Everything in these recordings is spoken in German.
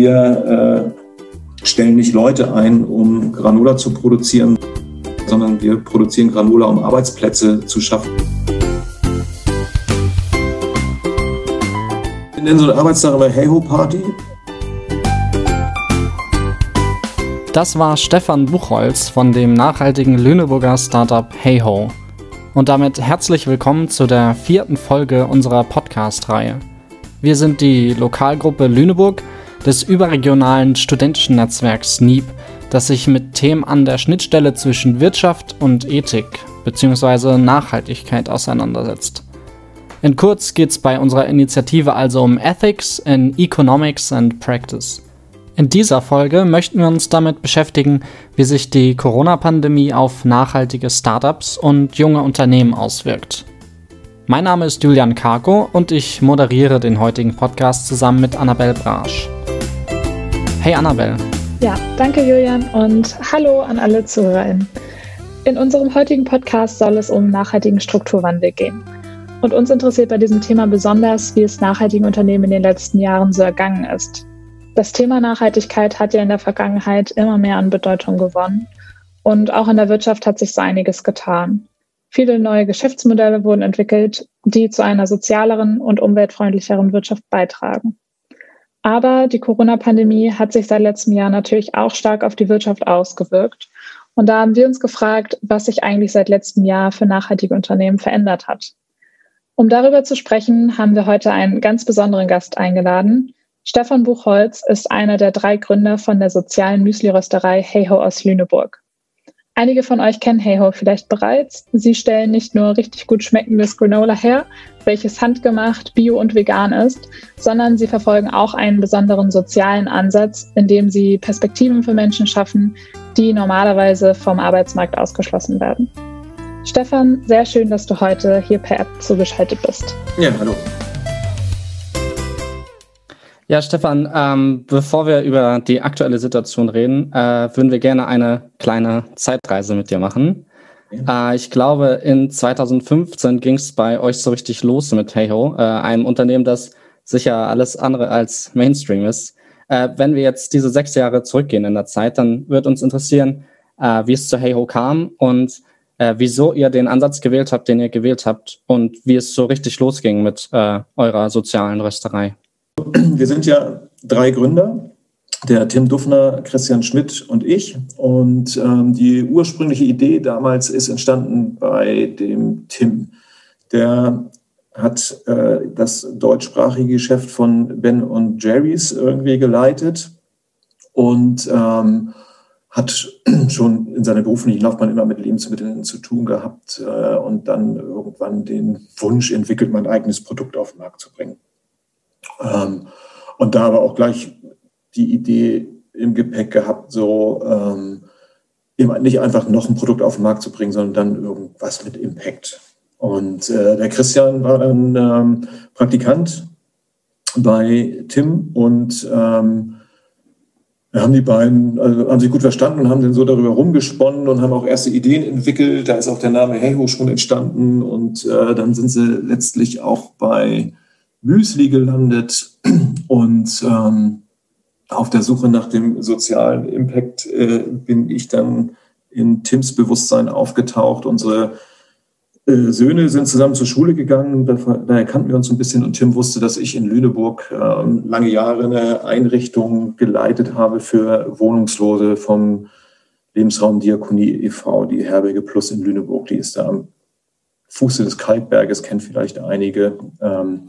wir äh, stellen nicht Leute ein, um Granola zu produzieren, sondern wir produzieren Granola, um Arbeitsplätze zu schaffen. Wir nennen so eine Arbeitstag immer Hey-Ho-Party. Das war Stefan Buchholz von dem nachhaltigen Lüneburger Startup Heyho. Und damit herzlich willkommen zu der vierten Folge unserer Podcast-Reihe. Wir sind die Lokalgruppe Lüneburg des überregionalen studentischen Netzwerks NIEB, das sich mit Themen an der Schnittstelle zwischen Wirtschaft und Ethik bzw. Nachhaltigkeit auseinandersetzt. In kurz geht es bei unserer Initiative also um Ethics in Economics and Practice. In dieser Folge möchten wir uns damit beschäftigen, wie sich die Corona-Pandemie auf nachhaltige Startups und junge Unternehmen auswirkt. Mein Name ist Julian Karko und ich moderiere den heutigen Podcast zusammen mit Annabelle Brasch. Hey Annabelle. Ja, danke Julian und hallo an alle ZuhörerInnen. In unserem heutigen Podcast soll es um nachhaltigen Strukturwandel gehen. Und uns interessiert bei diesem Thema besonders, wie es nachhaltigen Unternehmen in den letzten Jahren so ergangen ist. Das Thema Nachhaltigkeit hat ja in der Vergangenheit immer mehr an Bedeutung gewonnen. Und auch in der Wirtschaft hat sich so einiges getan. Viele neue Geschäftsmodelle wurden entwickelt, die zu einer sozialeren und umweltfreundlicheren Wirtschaft beitragen. Aber die Corona-Pandemie hat sich seit letztem Jahr natürlich auch stark auf die Wirtschaft ausgewirkt. Und da haben wir uns gefragt, was sich eigentlich seit letztem Jahr für nachhaltige Unternehmen verändert hat. Um darüber zu sprechen, haben wir heute einen ganz besonderen Gast eingeladen. Stefan Buchholz ist einer der drei Gründer von der sozialen Müsli-Rösterei Heyho aus Lüneburg. Einige von euch kennen Heyho vielleicht bereits. Sie stellen nicht nur richtig gut schmeckendes Granola her, welches handgemacht, bio und vegan ist, sondern sie verfolgen auch einen besonderen sozialen Ansatz, indem sie Perspektiven für Menschen schaffen, die normalerweise vom Arbeitsmarkt ausgeschlossen werden. Stefan, sehr schön, dass du heute hier per App zugeschaltet bist. Ja, hallo. Ja, Stefan, ähm, bevor wir über die aktuelle Situation reden, äh, würden wir gerne eine kleine Zeitreise mit dir machen. Ja. Äh, ich glaube, in 2015 ging es bei euch so richtig los mit Heyho, äh, einem Unternehmen, das sicher alles andere als Mainstream ist. Äh, wenn wir jetzt diese sechs Jahre zurückgehen in der Zeit, dann wird uns interessieren, äh, wie es zu Heyho kam und äh, wieso ihr den Ansatz gewählt habt, den ihr gewählt habt und wie es so richtig losging mit eurer sozialen Rösterei. Wir sind ja drei Gründer, der Tim Duffner, Christian Schmidt und ich. Und ähm, die ursprüngliche Idee damals ist entstanden bei dem Tim. Der hat äh, das deutschsprachige Geschäft von Ben und Jerry's irgendwie geleitet und ähm, hat schon in seiner beruflichen Laufbahn immer mit Lebensmitteln zu tun gehabt äh, und dann irgendwann den Wunsch entwickelt, mein eigenes Produkt auf den Markt zu bringen. Ähm, und da aber auch gleich die Idee im Gepäck gehabt, so ähm, nicht einfach noch ein Produkt auf den Markt zu bringen, sondern dann irgendwas mit Impact. Und äh, der Christian war dann ähm, Praktikant bei Tim und ähm, haben die beiden, also haben sich gut verstanden und haben dann so darüber rumgesponnen und haben auch erste Ideen entwickelt. Da ist auch der Name Heyho schon entstanden und äh, dann sind sie letztlich auch bei Müsli gelandet und ähm, auf der Suche nach dem sozialen Impact äh, bin ich dann in Tims Bewusstsein aufgetaucht. Unsere äh, Söhne sind zusammen zur Schule gegangen, daher kannten wir uns ein bisschen und Tim wusste, dass ich in Lüneburg äh, lange Jahre eine Einrichtung geleitet habe für Wohnungslose vom Lebensraum Diakonie e.V., die Herberge Plus in Lüneburg. Die ist da am Fuße des Kalkberges, kennt vielleicht einige. Ähm,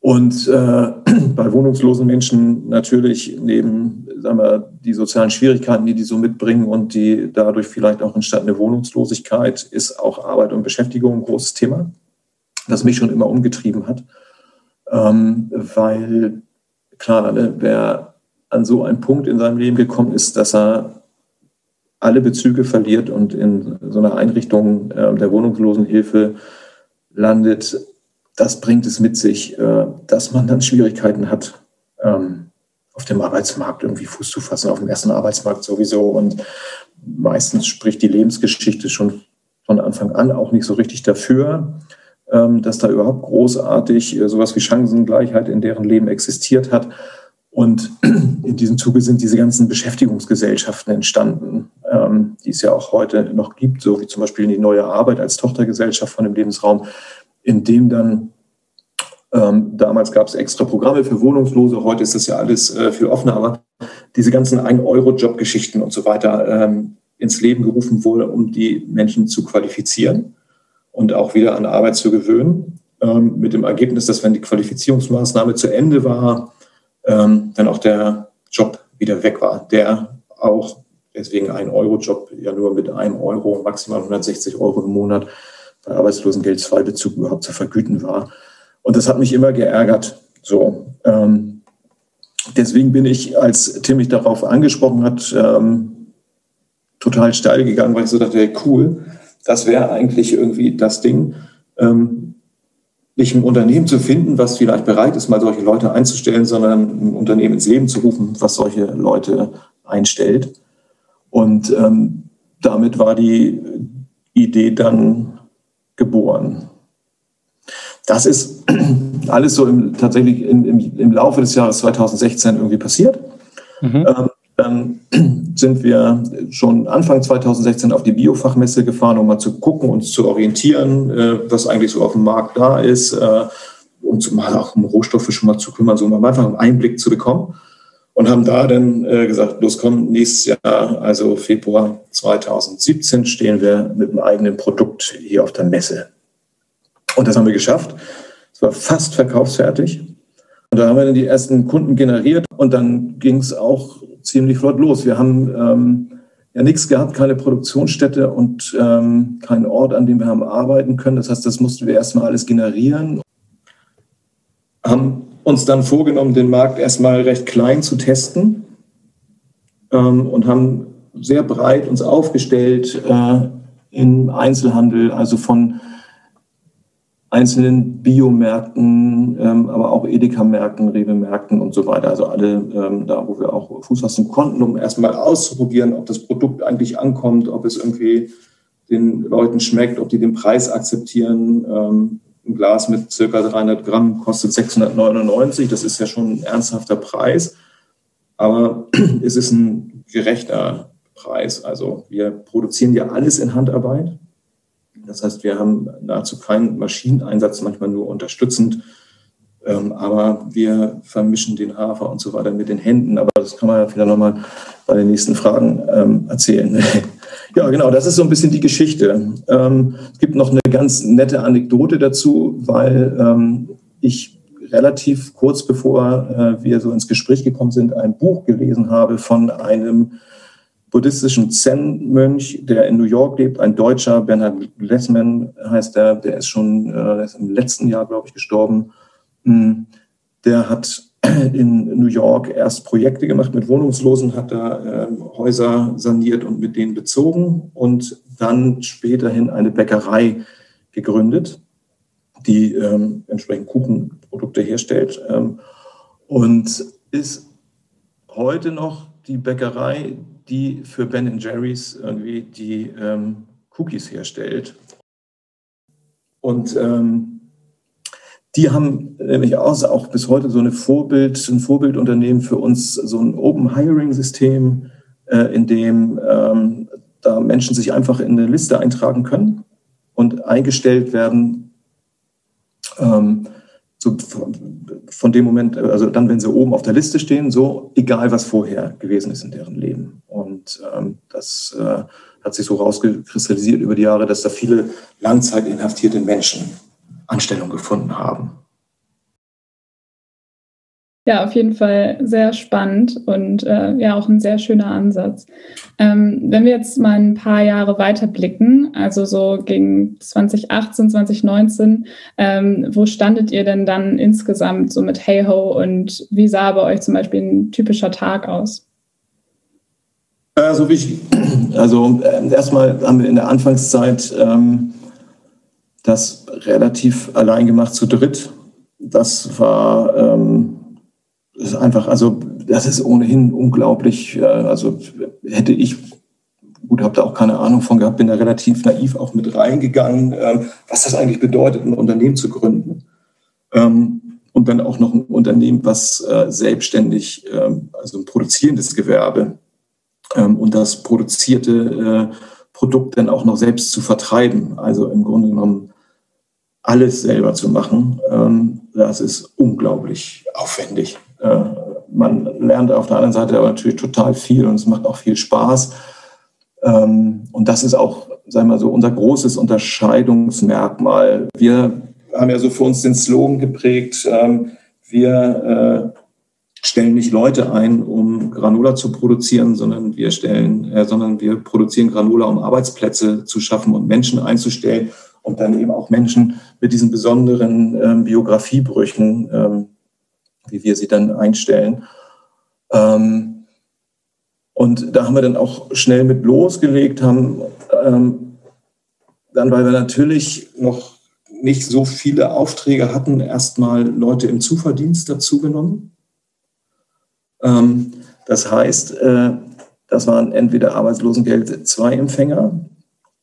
und äh, bei wohnungslosen Menschen natürlich neben sagen wir, die sozialen Schwierigkeiten, die die so mitbringen und die dadurch vielleicht auch entstandene Wohnungslosigkeit, ist auch Arbeit und Beschäftigung ein großes Thema, das mich schon immer umgetrieben hat. Ähm, weil klar, ne, wer an so einen Punkt in seinem Leben gekommen ist, dass er alle Bezüge verliert und in so einer Einrichtung äh, der Wohnungslosenhilfe landet, das bringt es mit sich, äh, dass man dann Schwierigkeiten hat, ähm, auf dem Arbeitsmarkt irgendwie Fuß zu fassen, auf dem ersten Arbeitsmarkt sowieso. Und meistens spricht die Lebensgeschichte schon von Anfang an auch nicht so richtig dafür, ähm, dass da überhaupt großartig äh, sowas wie Chancengleichheit in deren Leben existiert hat. Und in diesem Zuge sind diese ganzen Beschäftigungsgesellschaften entstanden, ähm, die es ja auch heute noch gibt, so wie zum Beispiel die neue Arbeit als Tochtergesellschaft von dem Lebensraum, in dem dann ähm, damals gab es extra Programme für Wohnungslose, heute ist das ja alles äh, viel offener, aber diese ganzen 1-Euro-Job-Geschichten und so weiter ähm, ins Leben gerufen wurde, um die Menschen zu qualifizieren und auch wieder an Arbeit zu gewöhnen. Ähm, mit dem Ergebnis, dass wenn die Qualifizierungsmaßnahme zu Ende war, ähm, dann auch der Job wieder weg war, der auch deswegen ein Euro-Job ja nur mit einem Euro, maximal 160 Euro im Monat bei Arbeitslosengeld 2 Bezug überhaupt zu vergüten war. Und das hat mich immer geärgert. So, ähm, deswegen bin ich, als Tim mich darauf angesprochen hat, ähm, total steil gegangen, weil ich so dachte, hey, cool, das wäre eigentlich irgendwie das Ding. Ähm, nicht ein Unternehmen zu finden, was vielleicht bereit ist, mal solche Leute einzustellen, sondern ein Unternehmen ins Leben zu rufen, was solche Leute einstellt. Und ähm, damit war die Idee dann geboren. Das ist alles so im, tatsächlich im, im, im Laufe des Jahres 2016 irgendwie passiert. Mhm. Ähm, dann sind wir schon Anfang 2016 auf die Biofachmesse gefahren, um mal zu gucken, uns zu orientieren, äh, was eigentlich so auf dem Markt da ist, äh, und mal auch um Rohstoffe schon mal zu kümmern, so um einfach einen Einblick zu bekommen. Und haben da dann äh, gesagt, los komm, nächstes Jahr, also Februar 2017, stehen wir mit einem eigenen Produkt hier auf der Messe. Und das haben wir geschafft. Es war fast verkaufsfertig. Und da haben wir dann die ersten Kunden generiert und dann ging es auch ziemlich flott los. Wir haben ähm, ja nichts gehabt, keine Produktionsstätte und ähm, keinen Ort, an dem wir haben arbeiten können. Das heißt, das mussten wir erstmal alles generieren. Haben uns dann vorgenommen, den Markt erstmal recht klein zu testen ähm, und haben sehr breit uns aufgestellt äh, im Einzelhandel, also von einzelnen Biomärkten, ähm, aber auch Edeka-Märkten, Rewe-Märkten und so weiter. Also alle ähm, da, wo wir auch Fuß fassen konnten, um erstmal auszuprobieren, ob das Produkt eigentlich ankommt, ob es irgendwie den Leuten schmeckt, ob die den Preis akzeptieren. Ähm, ein Glas mit circa 300 Gramm kostet 699. Das ist ja schon ein ernsthafter Preis. Aber es ist ein gerechter Preis. Also wir produzieren ja alles in Handarbeit. Das heißt, wir haben nahezu keinen Maschineneinsatz, manchmal nur unterstützend. Ähm, aber wir vermischen den Hafer und so weiter mit den Händen. Aber das kann man ja vielleicht nochmal bei den nächsten Fragen ähm, erzählen. ja, genau, das ist so ein bisschen die Geschichte. Ähm, es gibt noch eine ganz nette Anekdote dazu, weil ähm, ich relativ kurz bevor äh, wir so ins Gespräch gekommen sind, ein Buch gelesen habe von einem buddhistischen Zen-Mönch, der in New York lebt, ein Deutscher, Bernhard Lessman heißt der, der ist schon äh, ist im letzten Jahr, glaube ich, gestorben. Hm, der hat in New York erst Projekte gemacht mit Wohnungslosen, hat da äh, Häuser saniert und mit denen bezogen und dann späterhin eine Bäckerei gegründet, die ähm, entsprechend Kuchenprodukte herstellt ähm, und ist heute noch die Bäckerei, die für Ben Jerry's irgendwie die ähm, Cookies herstellt. Und ähm, die haben nämlich auch, auch bis heute so eine Vorbild, ein Vorbildunternehmen für uns, so ein Open Hiring System, äh, in dem ähm, da Menschen sich einfach in eine Liste eintragen können und eingestellt werden. Ähm, so von dem Moment, also dann, wenn sie oben auf der Liste stehen, so egal was vorher gewesen ist in deren Leben. Und ähm, das äh, hat sich so rausgekristallisiert über die Jahre, dass da viele langzeitinhaftierte Menschen Anstellung gefunden haben. Ja, auf jeden Fall sehr spannend und äh, ja auch ein sehr schöner Ansatz. Ähm, wenn wir jetzt mal ein paar Jahre weiter blicken, also so gegen 2018, 2019, ähm, wo standet ihr denn dann insgesamt so mit Hey Ho und wie sah bei euch zum Beispiel ein typischer Tag aus? Also, wie ich, also äh, erstmal haben wir in der Anfangszeit ähm, das relativ allein gemacht zu dritt. Das war ähm, ist einfach, also das ist ohnehin unglaublich. Also hätte ich, gut, habe da auch keine Ahnung von gehabt, bin da relativ naiv auch mit reingegangen, ähm, was das eigentlich bedeutet, ein Unternehmen zu gründen. Ähm, und dann auch noch ein Unternehmen, was äh, selbstständig, ähm, also ein produzierendes Gewerbe ähm, und das produzierte äh, Produkt dann auch noch selbst zu vertreiben. Also im Grunde genommen alles selber zu machen, ähm, das ist unglaublich aufwendig. Äh, man lernt auf der anderen Seite aber natürlich total viel und es macht auch viel Spaß. Ähm, und das ist auch, sagen wir mal so, unser großes Unterscheidungsmerkmal. Wir haben ja so für uns den Slogan geprägt, ähm, wir äh, stellen nicht Leute ein, um Granola zu produzieren, sondern wir stellen, äh, sondern wir produzieren Granola, um Arbeitsplätze zu schaffen und Menschen einzustellen und dann eben auch Menschen mit diesen besonderen ähm, Biografiebrüchen, ähm, wie wir sie dann einstellen. Ähm, und da haben wir dann auch schnell mit losgelegt, haben ähm, dann, weil wir natürlich noch nicht so viele Aufträge hatten, erstmal Leute im Zuverdienst dazugenommen ähm, das heißt, äh, das waren entweder Arbeitslosengeld-II-Empfänger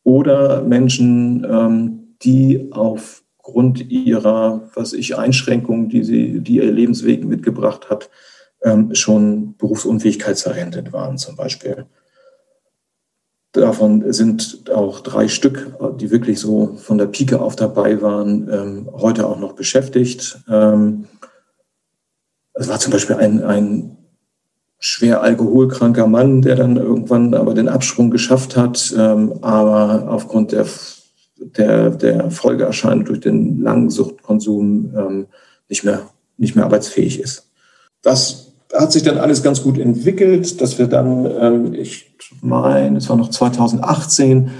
oder Menschen, ähm, die aufgrund ihrer, was ich, Einschränkungen, die, sie, die ihr Lebensweg mitgebracht hat, ähm, schon berufsunfähigkeitsverrentet waren zum Beispiel. Davon sind auch drei Stück, die wirklich so von der Pike auf dabei waren, heute auch noch beschäftigt. es war zum Beispiel ein, ein schwer alkoholkranker Mann, der dann irgendwann aber den Absprung geschafft hat, ähm, aber aufgrund der, der, der Folgeerscheinung durch den langen Suchtkonsum ähm, nicht, mehr, nicht mehr arbeitsfähig ist. Das hat sich dann alles ganz gut entwickelt, dass wir dann, ähm, ich meine, es war noch 2018,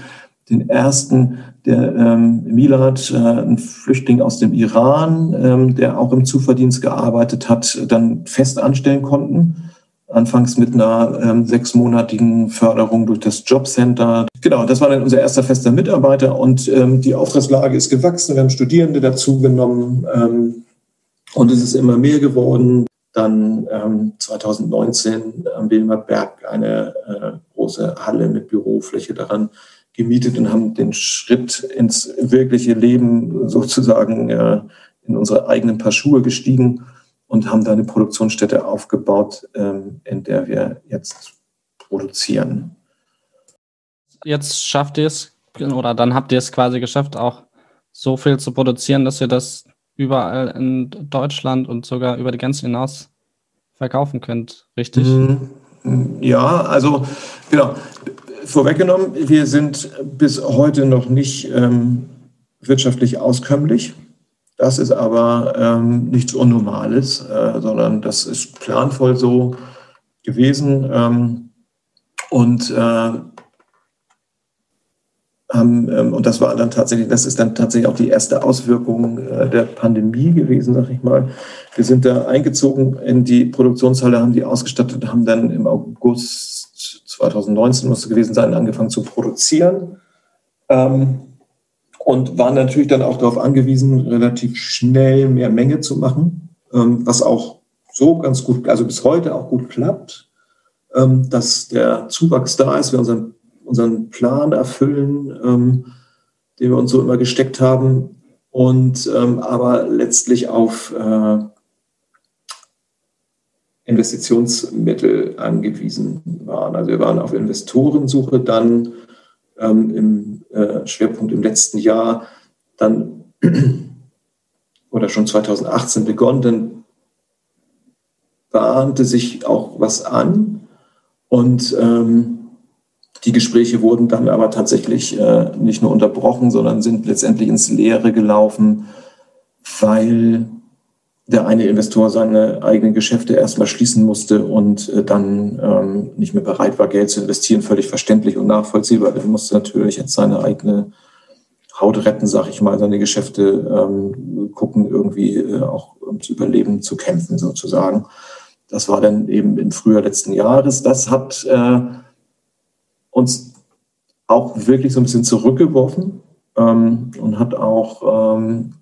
den ersten, der ähm, Milad, äh, ein Flüchtling aus dem Iran, ähm, der auch im Zuverdienst gearbeitet hat, dann fest anstellen konnten anfangs mit einer ähm, sechsmonatigen Förderung durch das Jobcenter. Genau, das war dann unser erster fester Mitarbeiter und ähm, die Auftragslage ist gewachsen. Wir haben Studierende dazugenommen ähm, und es ist immer mehr geworden. Dann ähm, 2019 am Wilmerberg eine äh, große Halle mit Bürofläche daran gemietet und haben den Schritt ins wirkliche Leben sozusagen äh, in unsere eigenen Paar Schuhe gestiegen und haben da eine Produktionsstätte aufgebaut, ähm, in der wir jetzt produzieren. Jetzt schafft ihr es, oder dann habt ihr es quasi geschafft, auch so viel zu produzieren, dass ihr das überall in Deutschland und sogar über die Grenze hinaus verkaufen könnt, richtig? Mhm. Ja, also genau. Vorweggenommen, wir sind bis heute noch nicht ähm, wirtschaftlich auskömmlich. Das ist aber ähm, nichts Unnormales, äh, sondern das ist planvoll so gewesen. Ähm, und äh, ähm, und das war dann tatsächlich, das ist dann tatsächlich auch die erste Auswirkung äh, der Pandemie gewesen, sag ich mal. Wir sind da eingezogen in die Produktionshalle, haben die ausgestattet, haben dann im August 2019 musste gewesen sein, angefangen zu produzieren. Ähm, und waren natürlich dann auch darauf angewiesen, relativ schnell mehr Menge zu machen, ähm, was auch so ganz gut, also bis heute auch gut klappt, ähm, dass der Zuwachs da ist, wir unseren, unseren Plan erfüllen, ähm, den wir uns so immer gesteckt haben und aber letztlich auf äh, Investitionsmittel angewiesen waren. Also wir waren auf Investorensuche dann ähm, im äh, Schwerpunkt im letzten Jahr, dann oder schon 2018 begonnen, dann bahnte sich auch was an und ähm, die Gespräche wurden dann aber tatsächlich äh, nicht nur unterbrochen, sondern sind letztendlich ins Leere gelaufen, weil der eine Investor seine eigenen Geschäfte erstmal schließen musste und äh, dann ähm, nicht mehr bereit war, Geld zu investieren, völlig verständlich und nachvollziehbar. Er musste natürlich jetzt seine eigene Haut retten, sag ich mal, seine Geschäfte ähm, gucken, irgendwie äh, auch ums Überleben zu kämpfen, sozusagen. Das war dann eben im Frühjahr letzten Jahres. Das hat äh, uns auch wirklich so ein bisschen zurückgeworfen ähm, und hat auch ähm,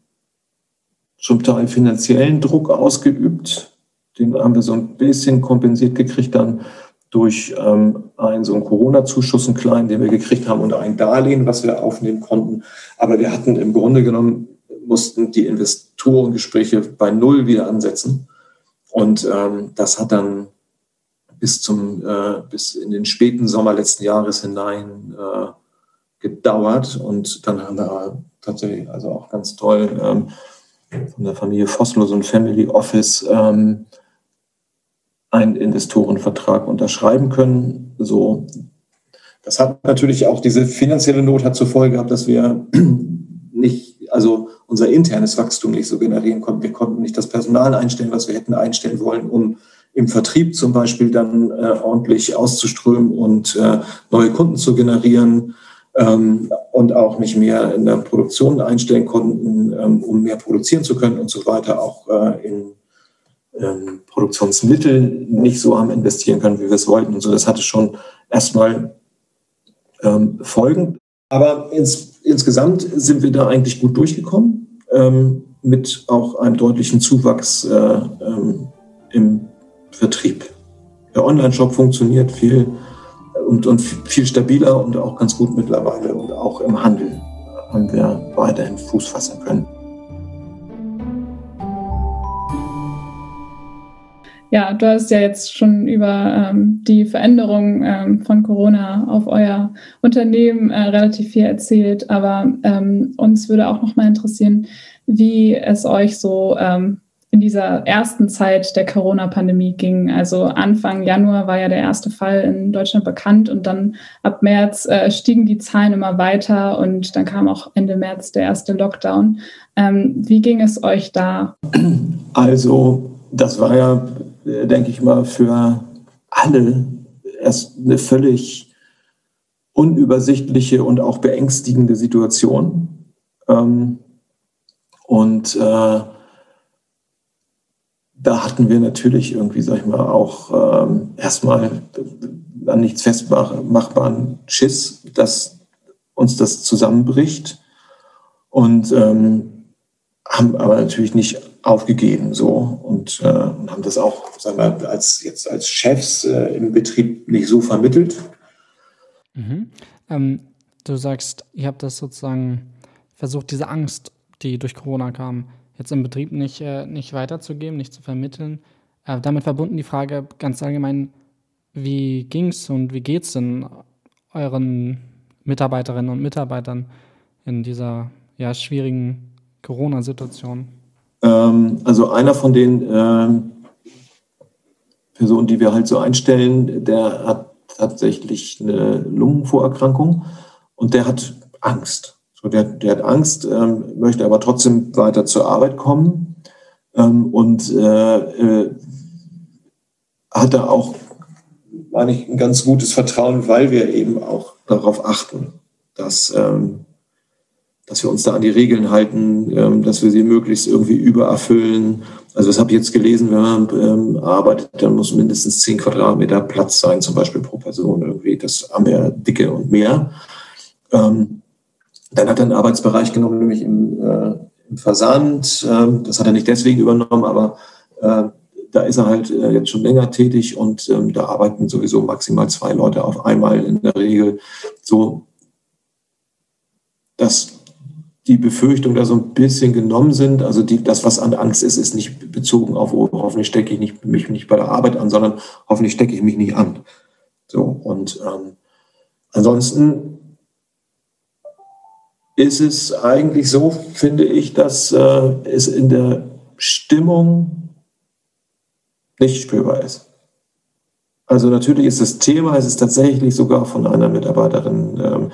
zum Teil finanziellen Druck ausgeübt. Den haben wir so ein bisschen kompensiert gekriegt dann durch ähm, einen so einen Corona-Zuschuss, einen kleinen, den wir gekriegt haben, und ein Darlehen, was wir aufnehmen konnten. Aber wir hatten im Grunde genommen mussten die Investorengespräche bei Null wieder ansetzen. Und ähm, das hat dann bis zum äh, bis in den späten Sommer letzten Jahres hinein äh, gedauert. Und dann haben wir tatsächlich also auch ganz toll ähm, von der Familie Vosslo so ein Family Office ähm, einen Investorenvertrag unterschreiben können. So, das hat natürlich auch diese finanzielle Not hat zur Folge gehabt, dass wir nicht, also unser internes Wachstum nicht so generieren konnten. Wir konnten nicht das Personal einstellen, was wir hätten einstellen wollen, um im Vertrieb zum Beispiel dann äh, ordentlich auszuströmen und äh, neue Kunden zu generieren und auch nicht mehr in der Produktion einstellen konnten, ähm, um mehr produzieren zu können und so weiter, auch äh, in ähm, Produktionsmittel nicht so haben investieren können, wie wir es wollten. Und so, das hatte schon erstmal ähm, Folgen. Aber ins, insgesamt sind wir da eigentlich gut durchgekommen, ähm, mit auch einem deutlichen Zuwachs äh, ähm, im Vertrieb. Der Online-Shop funktioniert viel und, und viel stabiler und auch ganz gut mittlerweile. Und auch im Handel haben wir weiterhin Fuß fassen können. Ja, du hast ja jetzt schon über ähm, die Veränderung ähm, von Corona auf euer Unternehmen äh, relativ viel erzählt, aber ähm, uns würde auch noch mal interessieren, wie es euch so ähm, in dieser ersten Zeit der Corona-Pandemie ging. Also Anfang Januar war ja der erste Fall in Deutschland bekannt und dann ab März äh, stiegen die Zahlen immer weiter und dann kam auch Ende März der erste Lockdown. Ähm, wie ging es euch da? Also das war ja, denke ich mal, für alle erst eine völlig unübersichtliche und auch beängstigende Situation. Ähm, und äh, da hatten wir natürlich irgendwie, sag ich mal, auch ähm, erstmal an nichts festmachbaren Schiss, dass uns das zusammenbricht. Und ähm, haben aber natürlich nicht aufgegeben so und äh, haben das auch, sagen wir, als jetzt als Chefs äh, im Betrieb nicht so vermittelt. Mhm. Ähm, du sagst, ihr habt das sozusagen versucht, diese Angst, die durch Corona kam, jetzt im Betrieb nicht, äh, nicht weiterzugeben, nicht zu vermitteln. Äh, damit verbunden die Frage ganz allgemein, wie ging es und wie geht es denn euren Mitarbeiterinnen und Mitarbeitern in dieser ja, schwierigen Corona-Situation? Ähm, also einer von den äh, Personen, die wir halt so einstellen, der hat tatsächlich eine Lungenvorerkrankung und der hat Angst. So, der, der hat Angst, ähm, möchte aber trotzdem weiter zur Arbeit kommen ähm, und äh, äh, hat da auch, meine ich, ein ganz gutes Vertrauen, weil wir eben auch darauf achten, dass, ähm, dass wir uns da an die Regeln halten, ähm, dass wir sie möglichst irgendwie übererfüllen. Also das habe ich jetzt gelesen, wenn man ähm, arbeitet, dann muss mindestens 10 Quadratmeter Platz sein, zum Beispiel pro Person irgendwie. Das haben wir dicke und mehr. Ähm, dann hat er einen Arbeitsbereich genommen, nämlich im, äh, im Versand. Ähm, das hat er nicht deswegen übernommen, aber äh, da ist er halt äh, jetzt schon länger tätig und ähm, da arbeiten sowieso maximal zwei Leute auf einmal in der Regel. So, dass die Befürchtungen da so ein bisschen genommen sind. Also die, das, was an Angst ist, ist nicht bezogen auf, oh, hoffentlich stecke ich nicht, mich nicht bei der Arbeit an, sondern hoffentlich stecke ich mich nicht an. So, und ähm, ansonsten ist es eigentlich so, finde ich, dass äh, es in der Stimmung nicht spürbar ist. Also natürlich ist das Thema, es ist tatsächlich sogar von einer Mitarbeiterin ähm,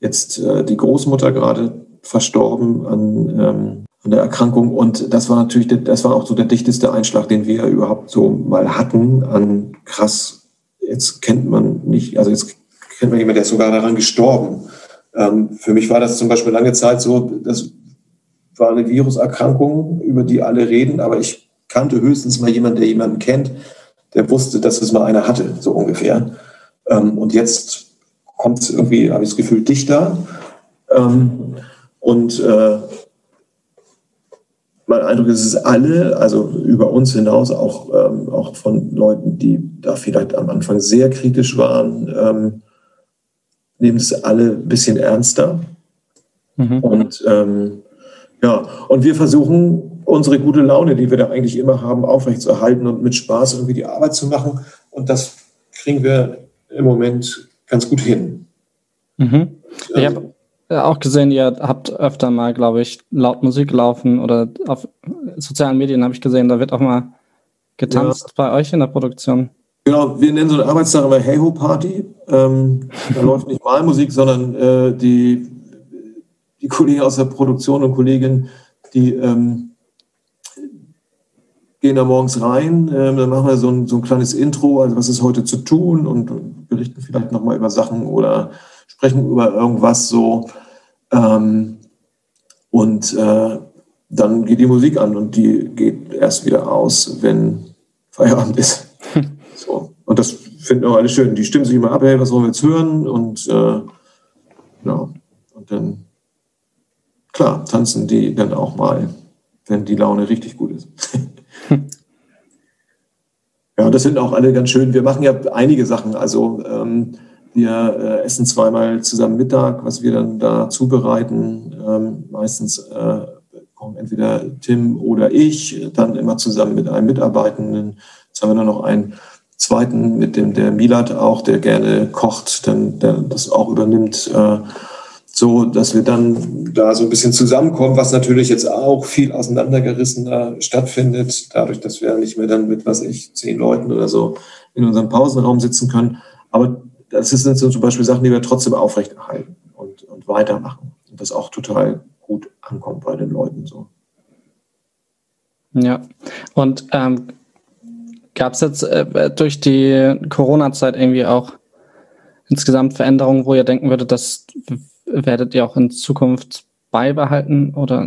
jetzt äh, die Großmutter gerade verstorben an, ähm, an der Erkrankung und das war natürlich, das war auch so der dichteste Einschlag, den wir überhaupt so mal hatten an krass, jetzt kennt man nicht, also jetzt kennt man jemanden, der ist sogar daran gestorben. Ähm, für mich war das zum Beispiel lange Zeit so, das war eine Viruserkrankung, über die alle reden, aber ich kannte höchstens mal jemanden, der jemanden kennt, der wusste, dass es mal einer hatte, so ungefähr. Ähm, und jetzt kommt es irgendwie, habe ich das Gefühl, dichter. Ähm, und äh, mein Eindruck ist, es alle, also über uns hinaus, auch, auch von Leuten, die da vielleicht am Anfang sehr kritisch waren, nehmen es alle ein bisschen ernster. Mhm. Und ähm, Ja, und wir versuchen, unsere gute Laune, die wir da eigentlich immer haben, aufrechtzuerhalten und mit Spaß irgendwie die Arbeit zu machen. Und das kriegen wir im Moment ganz gut hin. Mhm. Ich habe auch gesehen, ihr habt öfter mal, glaube ich, laut Musik laufen oder auf sozialen Medien habe ich gesehen, da wird auch mal getanzt ja. bei euch in der Produktion. Genau, wir nennen so eine Arbeitstag immer Hey Ho Party. Ähm, da läuft nicht mal Musik, sondern äh, die, die Kollegen aus der Produktion und Kolleginnen, die ähm, gehen da morgens rein, äh, dann machen wir so ein, so ein kleines Intro, also was ist heute zu tun und berichten vielleicht nochmal über Sachen oder sprechen über irgendwas so. Ähm, und äh, dann geht die Musik an und die geht erst wieder aus, wenn Feierabend ist. so. Und das finden auch alle schön. Die stimmen sich immer ab, hey, was wollen wir jetzt hören? Und äh, ja, und dann, klar, tanzen die dann auch mal, wenn die Laune richtig gut ist. ja, und das sind auch alle ganz schön. Wir machen ja einige Sachen. Also ähm, wir äh, essen zweimal zusammen Mittag, was wir dann da zubereiten. Ähm, meistens äh, kommen entweder Tim oder ich, dann immer zusammen mit einem Mitarbeitenden. Jetzt haben wir dann noch einen zweiten, mit dem der Milat auch, der gerne kocht, dann der das auch übernimmt. Äh, so, dass wir dann da so ein bisschen zusammenkommen, was natürlich jetzt auch viel auseinandergerissener stattfindet, dadurch, dass wir nicht mehr dann mit, was ich, zehn Leuten oder so in unserem Pausenraum sitzen können. Aber das sind zum Beispiel Sachen, die wir trotzdem aufrechterhalten und, und weitermachen. Und das auch total gut ankommt bei den Leuten so. Ja, und ähm, gab es jetzt äh, durch die Corona-Zeit irgendwie auch insgesamt Veränderungen, wo ihr denken würdet, das werdet ihr auch in Zukunft beibehalten? Oder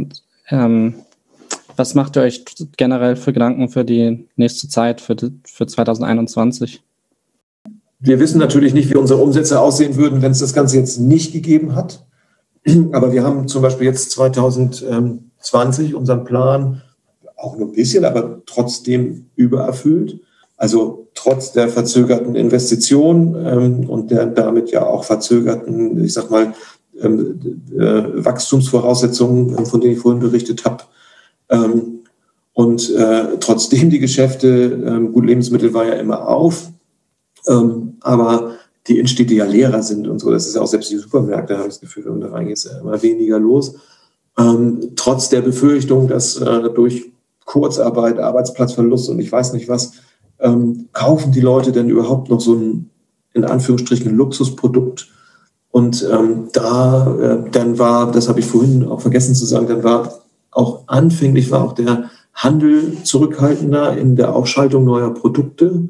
ähm, was macht ihr euch generell für Gedanken für die nächste Zeit, für, die, für 2021? Wir wissen natürlich nicht, wie unsere Umsätze aussehen würden, wenn es das Ganze jetzt nicht gegeben hat. Aber wir haben zum Beispiel jetzt 2020 unseren Plan auch nur ein bisschen, aber trotzdem übererfüllt. Also trotz der verzögerten Investition ähm, und der damit ja auch verzögerten, ich sag mal, ähm, äh, Wachstumsvoraussetzungen, von denen ich vorhin berichtet habe. Ähm, und äh, trotzdem die Geschäfte, ähm, gut, Lebensmittel war ja immer auf, ähm, aber die Innenstädte ja leerer sind und so. Das ist ja auch selbst die Supermärkte, habe ich das Gefühl, wenn man da reingeht, ist ja immer weniger los. Ähm, trotz der Befürchtung, dass äh, durch Kurzarbeit, Arbeitsplatzverlust und ich weiß nicht was, ähm, kaufen die Leute denn überhaupt noch so ein, in Anführungsstrichen, Luxusprodukt? Und ähm, da, äh, dann war, das habe ich vorhin auch vergessen zu sagen, dann war auch anfänglich war auch der Handel zurückhaltender in der Aufschaltung neuer Produkte.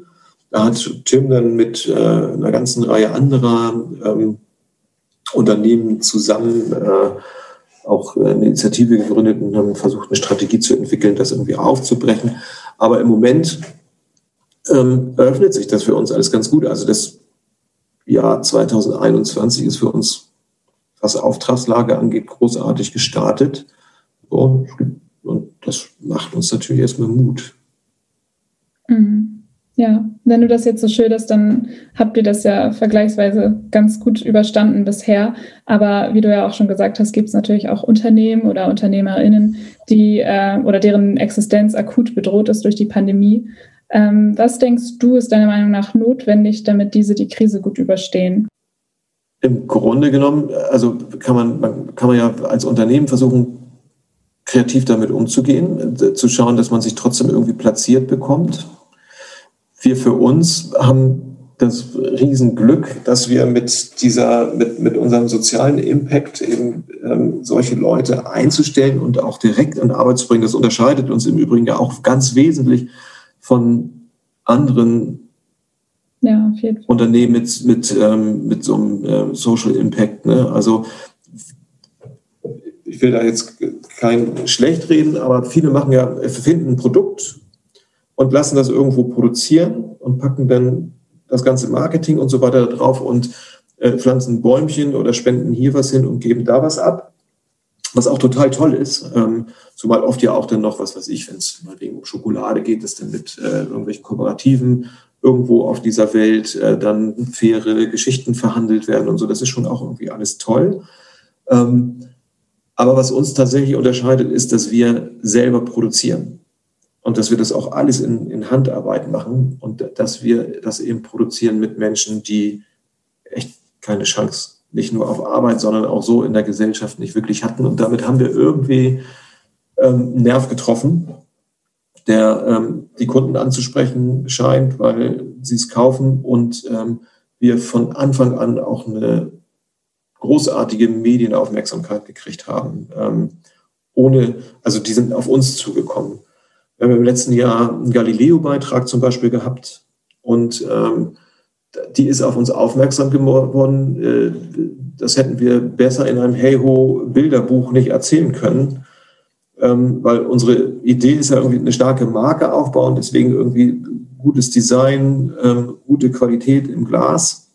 Da hat Tim dann mit äh, einer ganzen Reihe anderer ähm, Unternehmen zusammen äh, auch eine Initiative gegründet und haben versucht, eine Strategie zu entwickeln, das irgendwie aufzubrechen. Aber im Moment ähm, eröffnet sich das für uns alles ganz gut. Also das Jahr 2021 ist für uns, was Auftragslage angeht, großartig gestartet. Und, und das macht uns natürlich erstmal Mut. Mhm. Ja, wenn du das jetzt so schilderst, dann habt ihr das ja vergleichsweise ganz gut überstanden bisher. Aber wie du ja auch schon gesagt hast, gibt es natürlich auch Unternehmen oder UnternehmerInnen, die äh, oder deren Existenz akut bedroht ist durch die Pandemie. Ähm, was denkst du, ist deiner Meinung nach notwendig, damit diese die Krise gut überstehen? Im Grunde genommen, also kann man, man kann man ja als Unternehmen versuchen, kreativ damit umzugehen, zu schauen, dass man sich trotzdem irgendwie platziert bekommt wir für uns haben das Riesenglück, dass wir mit dieser, mit, mit unserem sozialen Impact eben ähm, solche Leute einzustellen und auch direkt an Arbeit zu bringen. Das unterscheidet uns im Übrigen ja auch ganz wesentlich von anderen ja, Unternehmen mit, mit, ähm, mit so einem äh, Social Impact. Ne? Also ich will da jetzt kein schlecht reden, aber viele machen ja, finden ein Produkt und lassen das irgendwo produzieren und packen dann das ganze Marketing und so weiter drauf und äh, pflanzen Bäumchen oder spenden hier was hin und geben da was ab. Was auch total toll ist, ähm, zumal oft ja auch dann noch, was weiß ich, wenn es mal wegen um Schokolade geht, dass dann mit äh, irgendwelchen Kooperativen irgendwo auf dieser Welt äh, dann faire Geschichten verhandelt werden und so. Das ist schon auch irgendwie alles toll. Ähm, Aber was uns tatsächlich unterscheidet, ist, dass wir selber produzieren und dass wir das auch alles in, in Handarbeit machen und dass wir das eben produzieren mit Menschen, die echt keine Chance nicht nur auf Arbeit, sondern auch so in der Gesellschaft nicht wirklich hatten. Und damit haben wir irgendwie ähm, einen Nerv getroffen, der ähm, die Kunden anzusprechen scheint, weil sie es kaufen und ähm, wir von Anfang an auch eine großartige Medienaufmerksamkeit gekriegt haben. Ähm, ohne, also die sind auf uns zugekommen. Wir haben im letzten Jahr einen Galileo-Beitrag zum Beispiel gehabt und ähm, die ist auf uns aufmerksam geworden. Äh, das hätten wir besser in einem Hey-Ho-Bilderbuch nicht erzählen können, ähm, weil unsere Idee ist ja irgendwie eine starke Marke aufbauen, deswegen irgendwie gutes Design, ähm, gute Qualität im Glas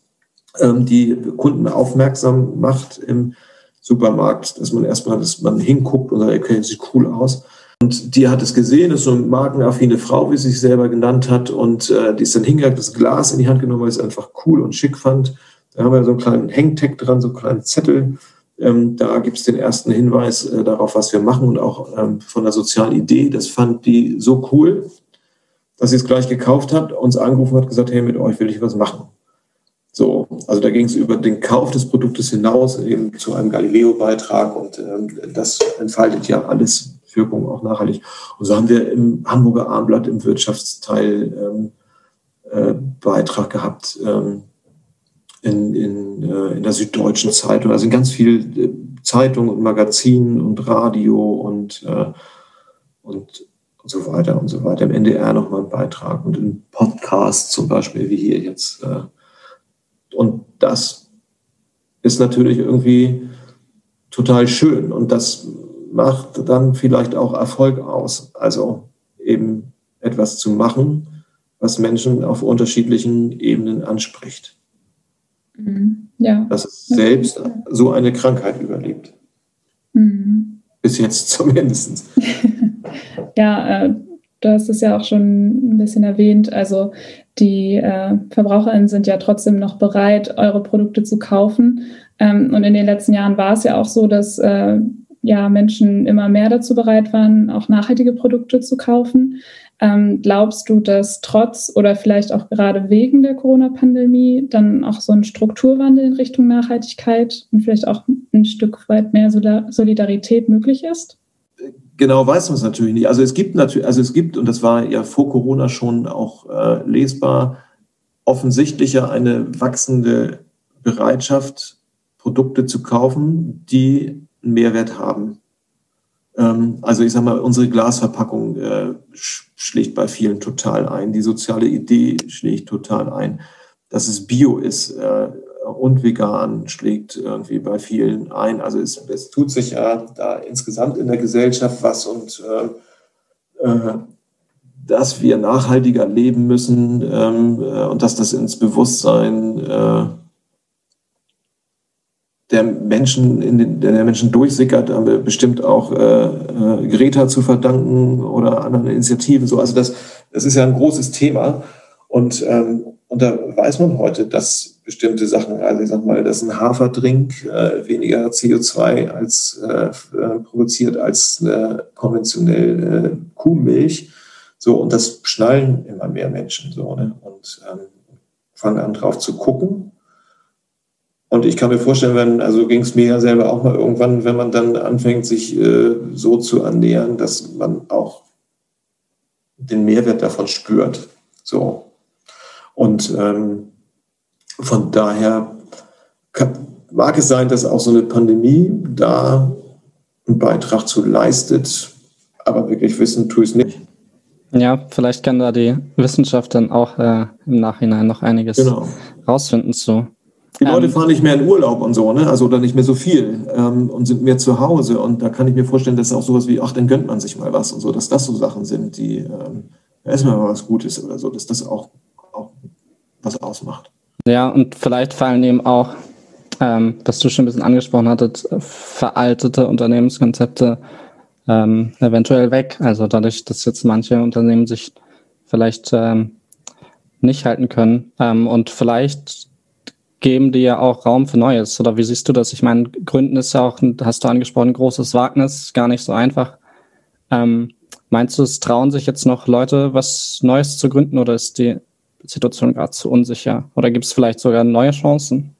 ähm, die Kunden aufmerksam macht im Supermarkt, dass man erstmal, dass man hinguckt und sagt, okay, sieht cool aus. Und die hat es gesehen, ist so eine markenaffine Frau, wie sie sich selber genannt hat. Und äh, die ist dann hingegangen, das Glas in die Hand genommen, weil sie es einfach cool und schick fand. Da haben wir so einen kleinen Hangtag dran, so einen kleinen Zettel. Ähm, da gibt es den ersten Hinweis äh, darauf, was wir machen und auch ähm, von der sozialen Idee. Das fand die so cool, dass sie es gleich gekauft hat, uns angerufen hat, gesagt, hey, mit euch will ich was machen. So, also da ging es über den Kauf des Produktes hinaus eben zu einem Galileo-Beitrag und ähm, das entfaltet ja alles Wirkung auch nachhaltig. Und so haben wir im Hamburger Armblatt im Wirtschaftsteil ähm, äh, Beitrag gehabt ähm, in, in, äh, in der Süddeutschen Zeitung, also in ganz vielen äh, Zeitungen und Magazinen und Radio und, äh, und, und so weiter und so weiter. Im NDR nochmal ein Beitrag und in Podcasts zum Beispiel, wie hier jetzt. Äh, und das ist natürlich irgendwie total schön. Und das macht dann vielleicht auch Erfolg aus. Also eben etwas zu machen, was Menschen auf unterschiedlichen Ebenen anspricht. Mhm. Ja. Dass es selbst so eine Krankheit überlebt. Mhm. Bis jetzt zumindest. ja, äh, du hast es ja auch schon ein bisschen erwähnt. Also die äh, VerbraucherInnen sind ja trotzdem noch bereit, eure Produkte zu kaufen. Ähm, und in den letzten Jahren war es ja auch so, dass äh, ja Menschen immer mehr dazu bereit waren, auch nachhaltige Produkte zu kaufen. Ähm, glaubst du, dass trotz oder vielleicht auch gerade wegen der Corona-Pandemie dann auch so ein Strukturwandel in Richtung Nachhaltigkeit und vielleicht auch ein Stück weit mehr Solidarität möglich ist? Genau weiß man es natürlich nicht. Also es gibt natürlich, also es gibt, und das war ja vor Corona schon auch äh, lesbar, offensichtlicher eine wachsende Bereitschaft, Produkte zu kaufen, die einen Mehrwert haben. Ähm, also ich sage mal, unsere Glasverpackung äh, schlägt bei vielen total ein. Die soziale Idee schlägt total ein. Dass es bio ist äh, und vegan schlägt irgendwie bei vielen ein. Also es, es tut sich ja da insgesamt in der Gesellschaft was und äh, äh, dass wir nachhaltiger leben müssen ähm, äh, und dass das ins Bewusstsein äh, der Menschen, in den, der Menschen durchsickert, haben wir bestimmt auch äh, äh, Greta zu verdanken oder anderen Initiativen. So, also das, das ist ja ein großes Thema. Und, ähm, und da weiß man heute, dass bestimmte Sachen, also ich sag mal, dass ein Haferdrink äh, weniger CO2 als äh, äh, produziert als äh, konventionell äh, Kuhmilch. So, und das schnallen immer mehr Menschen so, ne? Und ähm, fangen an drauf zu gucken und ich kann mir vorstellen, wenn, also ging es mir ja selber auch mal irgendwann, wenn man dann anfängt, sich äh, so zu annähern, dass man auch den Mehrwert davon spürt. So. Und ähm, von daher kann, mag es sein, dass auch so eine Pandemie da einen Beitrag zu leistet, aber wirklich wissen tue ich es nicht. Ja, vielleicht kann da die Wissenschaft dann auch äh, im Nachhinein noch einiges genau. rausfinden zu. Die Leute ähm, fahren nicht mehr in Urlaub und so, ne? Also oder nicht mehr so viel ähm, und sind mehr zu Hause. Und da kann ich mir vorstellen, dass auch sowas wie, ach, dann gönnt man sich mal was und so, dass das so Sachen sind, die ähm, erstmal mal was Gutes oder so, dass das auch, auch was ausmacht. Ja, und vielleicht fallen eben auch, ähm, was du schon ein bisschen angesprochen hattest, veraltete Unternehmenskonzepte ähm, eventuell weg. Also dadurch, dass jetzt manche Unternehmen sich vielleicht ähm, nicht halten können. Ähm, und vielleicht geben die ja auch Raum für Neues. Oder wie siehst du das? Ich meine, Gründen ist ja auch, hast du angesprochen, großes Wagnis, gar nicht so einfach. Ähm, meinst du, es trauen sich jetzt noch Leute, was Neues zu gründen oder ist die Situation gerade zu unsicher? Oder gibt es vielleicht sogar neue Chancen?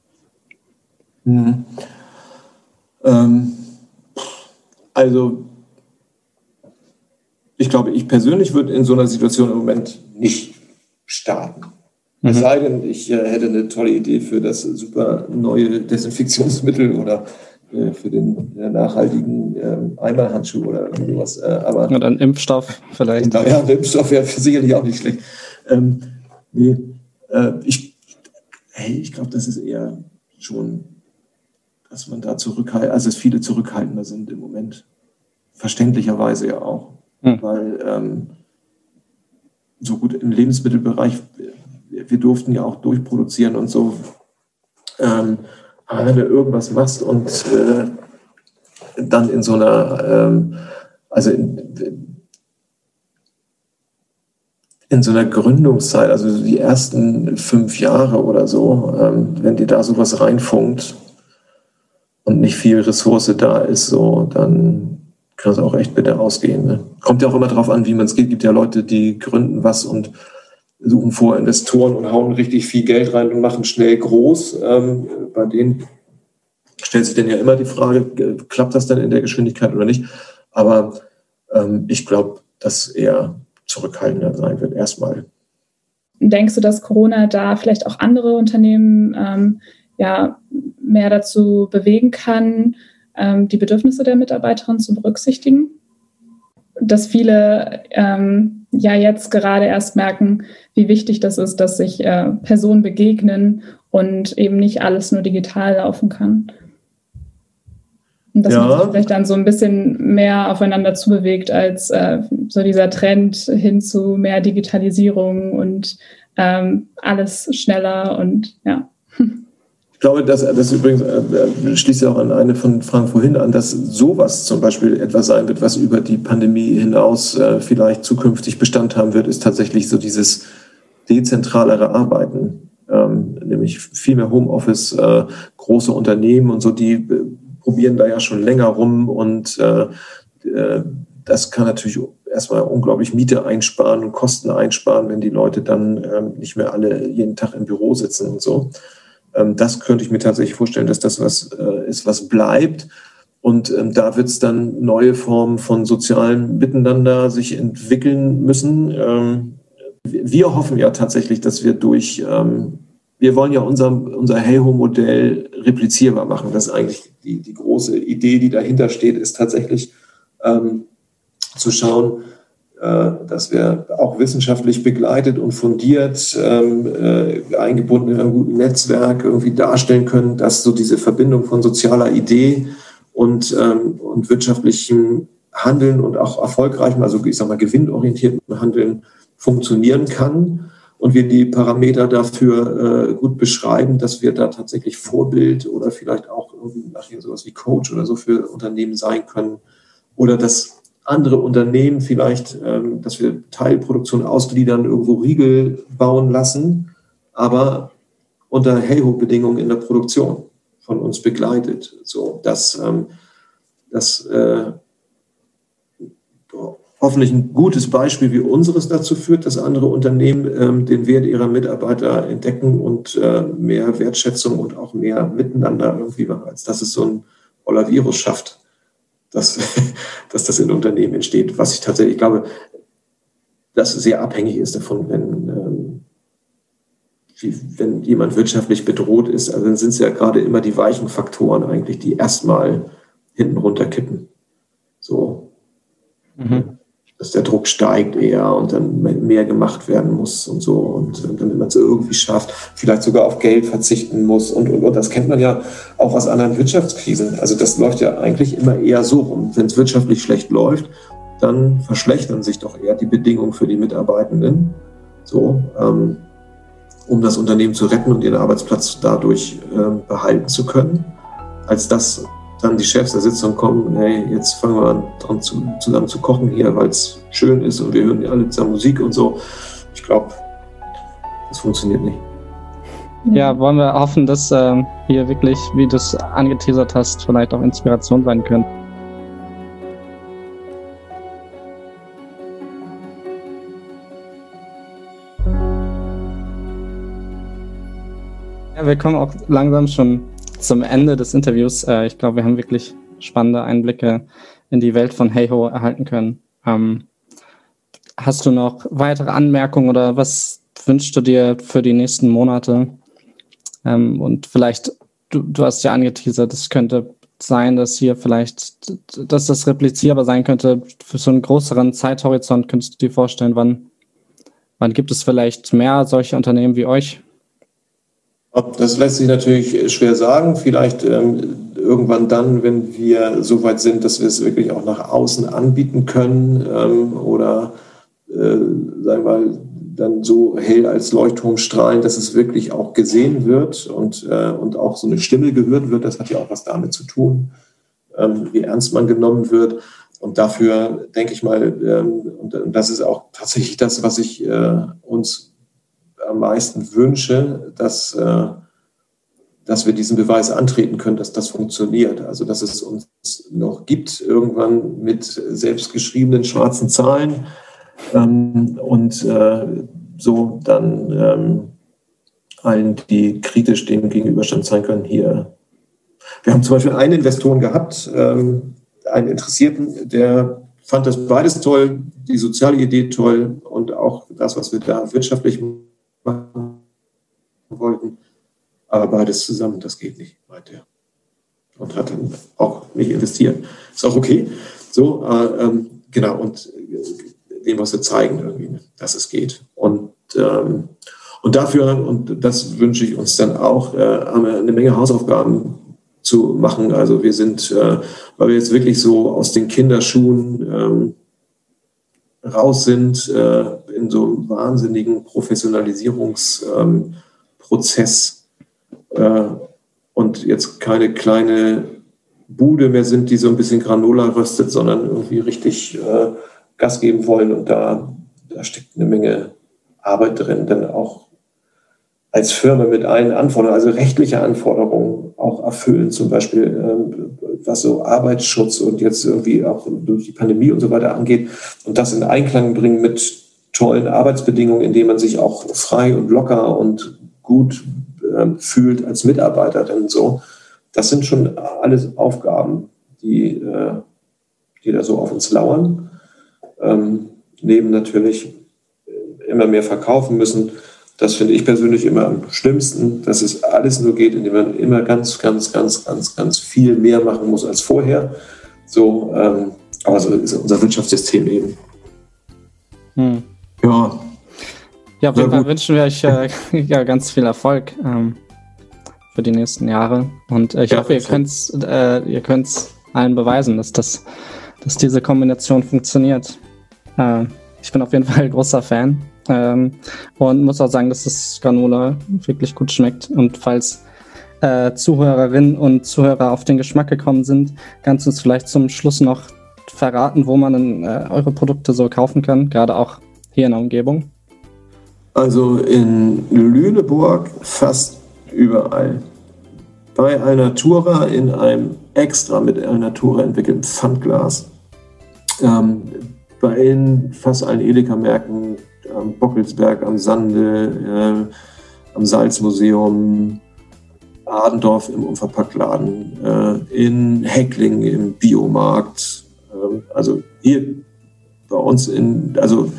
Mhm. Ähm, also, ich glaube, ich persönlich würde in so einer Situation im Moment nicht starten. Mhm. Es sei denn, ich äh, hätte eine tolle Idee für das super neue Desinfektionsmittel oder äh, für den äh, nachhaltigen äh, Einmalhandschuh oder irgendwas. Äh, aber, oder ein Impfstoff vielleicht. Ja, ein Impfstoff wäre sicherlich auch nicht schlecht. Ähm, nee, äh, ich, hey, ich glaube, das ist eher schon, dass man da zurückhaltend, also es viele zurückhaltender sind im Moment. Verständlicherweise ja auch. Hm. Weil ähm, so gut im Lebensmittelbereich, wir, durften ja auch durchproduzieren und so. Ähm, aber wenn du irgendwas machst und äh, dann in so einer, ähm, also in, in so einer Gründungszeit, also die ersten fünf Jahre oder so, ähm, wenn dir da sowas reinfunkt und nicht viel Ressource da ist, so, dann kann es auch echt bitter ausgehen. Ne? Kommt ja auch immer darauf an, wie man es geht. Gibt ja Leute, die gründen was und suchen vor Investoren und hauen richtig viel Geld rein und machen schnell groß. Ähm, bei denen stellt sich dann ja immer die Frage, klappt das denn in der Geschwindigkeit oder nicht? Aber ähm, ich glaube, dass eher zurückhaltender sein wird, erstmal. Denkst du, dass Corona da vielleicht auch andere Unternehmen ähm, ja, mehr dazu bewegen kann, ähm, die Bedürfnisse der Mitarbeiterin zu berücksichtigen? Dass viele ähm, ja jetzt gerade erst merken, wie wichtig das ist, dass sich äh, Personen begegnen und eben nicht alles nur digital laufen kann. Und dass ja. man sich vielleicht dann so ein bisschen mehr aufeinander zubewegt als äh, so dieser Trend hin zu mehr Digitalisierung und ähm, alles schneller und ja. Ich glaube, dass das übrigens äh, schließt ja auch an eine von Frank vorhin an, dass sowas zum Beispiel etwas sein wird, was über die Pandemie hinaus äh, vielleicht zukünftig Bestand haben wird, ist tatsächlich so dieses dezentralere Arbeiten, ähm, nämlich viel mehr Homeoffice, äh, große Unternehmen und so, die äh, probieren da ja schon länger rum und äh, äh, das kann natürlich erstmal unglaublich Miete einsparen und Kosten einsparen, wenn die Leute dann ähm, nicht mehr alle jeden Tag im Büro sitzen und so. Ähm, das könnte ich mir tatsächlich vorstellen, dass das was äh, ist, was bleibt. Und ähm, da wird es dann neue Formen von sozialem Miteinander sich entwickeln müssen. Ähm, wir hoffen ja tatsächlich, dass wir durch wir wollen ja unser, unser Heyho-Modell replizierbar machen. Das ist eigentlich die, die große Idee, die dahinter steht, ist tatsächlich zu schauen, dass wir auch wissenschaftlich begleitet und fundiert, ähm, äh, eingebunden in einem guten Netzwerk irgendwie darstellen können, dass so diese Verbindung von sozialer Idee und, ähm, und wirtschaftlichem Handeln und auch erfolgreichem, also ich sag mal gewinnorientierten Handeln funktionieren kann und wir die Parameter dafür äh, gut beschreiben, dass wir da tatsächlich Vorbild oder vielleicht auch irgendwie nachher sowas wie Coach oder so für Unternehmen sein können. Oder dass andere Unternehmen vielleicht, ähm, dass wir Teilproduktion ausgliedern, irgendwo Riegel bauen lassen, aber unter Heyho-Bedingungen in der Produktion von uns begleitet. So, dass, ähm, dass äh, hoffentlich ein gutes Beispiel wie unseres dazu führt, dass andere Unternehmen ähm, den Wert ihrer Mitarbeiter entdecken und äh, mehr Wertschätzung und auch mehr Miteinander irgendwie machen, als dass es so ein Oller Virus schafft, dass, dass das in Unternehmen entsteht. Was ich tatsächlich glaube, dass sehr abhängig ist davon, wenn, ähm, wie, wenn jemand wirtschaftlich bedroht ist. Also dann sind es ja gerade immer die weichen Faktoren eigentlich, die erstmal hinten runterkippen. So. Mhm dass der Druck steigt eher und dann mehr gemacht werden muss und so und, und dann man es irgendwie schafft, vielleicht sogar auf Geld verzichten muss und, und, und das kennt man ja auch aus anderen Wirtschaftskrisen. Also das läuft ja eigentlich immer eher so rum. Wenn es wirtschaftlich schlecht läuft, dann verschlechtern sich doch eher die Bedingungen für die Mitarbeitenden, so, ähm, um das Unternehmen zu retten und ihren Arbeitsplatz dadurch ähm, behalten zu können, als das dann die Chefs der Sitzung kommen, hey, jetzt fangen wir an, zu, zusammen zu kochen hier, weil es schön ist und wir hören alle zusammen Musik und so. Ich glaube, das funktioniert nicht. ja, wollen wir hoffen, dass äh, hier wirklich, wie du es angeteasert hast, vielleicht auch Inspiration sein können. Ja, wir kommen auch langsam schon zum Ende des Interviews. Äh, ich glaube, wir haben wirklich spannende Einblicke in die Welt von Heyho erhalten können. Ähm, hast du noch weitere Anmerkungen oder was wünschst du dir für die nächsten Monate? Ähm, und vielleicht, du, du hast ja angeteasert, es könnte sein, dass hier vielleicht, dass das replizierbar sein könnte für so einen größeren Zeithorizont. Könntest du dir vorstellen, wann, wann gibt es vielleicht mehr solche Unternehmen wie euch? Das lässt sich natürlich schwer sagen. Vielleicht ähm, irgendwann dann, wenn wir so weit sind, dass wir es wirklich auch nach außen anbieten können ähm, oder äh, sagen wir mal dann so hell als Leuchtturm strahlen, dass es wirklich auch gesehen wird und, äh, und auch so eine Stimme gehört wird. Das hat ja auch was damit zu tun, ähm, wie ernst man genommen wird. Und dafür denke ich mal, ähm, und, das ist auch tatsächlich das, was ich äh, uns am meisten wünsche, dass, äh, dass wir diesen Beweis antreten können, dass das funktioniert. Also dass es uns noch gibt, irgendwann mit selbstgeschriebenen schwarzen Zahlen ähm, und äh, so dann ähm, allen, die kritisch dem gegenüberstand sein können, hier. Wir haben zum Beispiel einen Investoren gehabt, ähm, einen Interessierten, der fand das beides toll, die soziale Idee toll und auch das, was wir da wirtschaftlich machen wollten. Aber beides zusammen, das geht nicht, meint er. Und hat dann auch nicht investiert. Ist auch okay. So, äh, ähm, genau. Und äh, dem, was wir zeigen, irgendwie, dass es geht. Und, ähm, und dafür, und das wünsche ich uns dann auch, äh, haben wir eine Menge Hausaufgaben zu machen. Also wir sind, äh, weil wir jetzt wirklich so aus den Kinderschuhen ähm, raus sind äh, in so einem wahnsinnigen Professionalisierungsprozess äh, und jetzt keine kleine Bude mehr sind, die so ein bisschen Granola röstet, sondern irgendwie richtig äh, Gas geben wollen. Und da, da steckt eine Menge Arbeit drin, dann auch als Firma mit allen Anforderungen, also rechtliche Anforderungen auch erfüllen, zum Beispiel ähm, was so Arbeitsschutz und jetzt irgendwie auch durch die Pandemie und so weiter angeht und das in Einklang bringen mit tollen Arbeitsbedingungen, in denen man sich auch frei und locker und gut äh, fühlt als Mitarbeiter. Denn so, das sind schon alles Aufgaben, die, äh, die da so auf uns lauern. Ähm, neben natürlich immer mehr verkaufen müssen, das finde ich persönlich immer am schlimmsten, dass es alles nur geht, indem man immer ganz, ganz, ganz, ganz, ganz viel mehr machen muss als vorher. So, ähm, aber so ist unser Wirtschaftssystem eben. Hm. Ja. Ja, auf jeden Fall wünschen wir euch äh, ja, ganz viel Erfolg ähm, für die nächsten Jahre. Und äh, ich ja, hoffe, ihr könnt es äh, ihr könnt's allen beweisen, dass, das, dass diese Kombination funktioniert. Äh, ich bin auf jeden Fall ein großer Fan ähm, und muss auch sagen, dass das Granola wirklich gut schmeckt. Und falls äh, Zuhörerinnen und Zuhörer auf den Geschmack gekommen sind, kannst du uns vielleicht zum Schluss noch verraten, wo man denn, äh, eure Produkte so kaufen kann, gerade auch hier in der Umgebung? Also in Lüneburg fast überall. Bei Alnatura in einem extra mit Alnatura entwickelten Pfandglas. Ähm, bei fast allen Edeka-Märkten am Bockelsberg, am Sande, äh, am Salzmuseum, Adendorf im Unverpacktladen, äh, in Heckling im Biomarkt. Äh, also hier bei uns in, also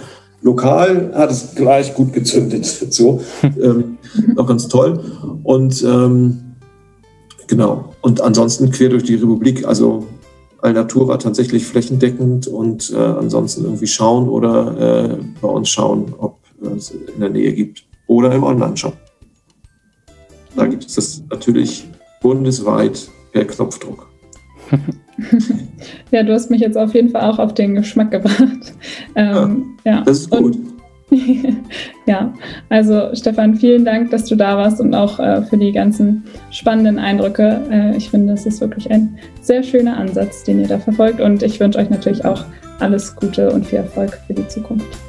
lokal hat es gleich gut gezündet. So, ähm, auch ganz toll. Und ähm, genau. Und ansonsten quer durch die Republik, also Alnatura tatsächlich flächendeckend und äh, ansonsten irgendwie schauen oder äh, bei uns schauen, ob es in der Nähe gibt oder im Online-Shop. Da gibt es das natürlich bundesweit per Knopfdruck. ja, du hast mich jetzt auf jeden Fall auch auf den Geschmack gebracht. Ähm, ja, ja, Das ist gut. Und ja, also Stefan, vielen Dank, dass du da warst und auch äh, für die ganzen spannenden Eindrücke. Äh, ich finde, es ist wirklich ein sehr schöner Ansatz, den ihr da verfolgt und ich wünsche euch natürlich auch alles Gute und viel Erfolg für die Zukunft.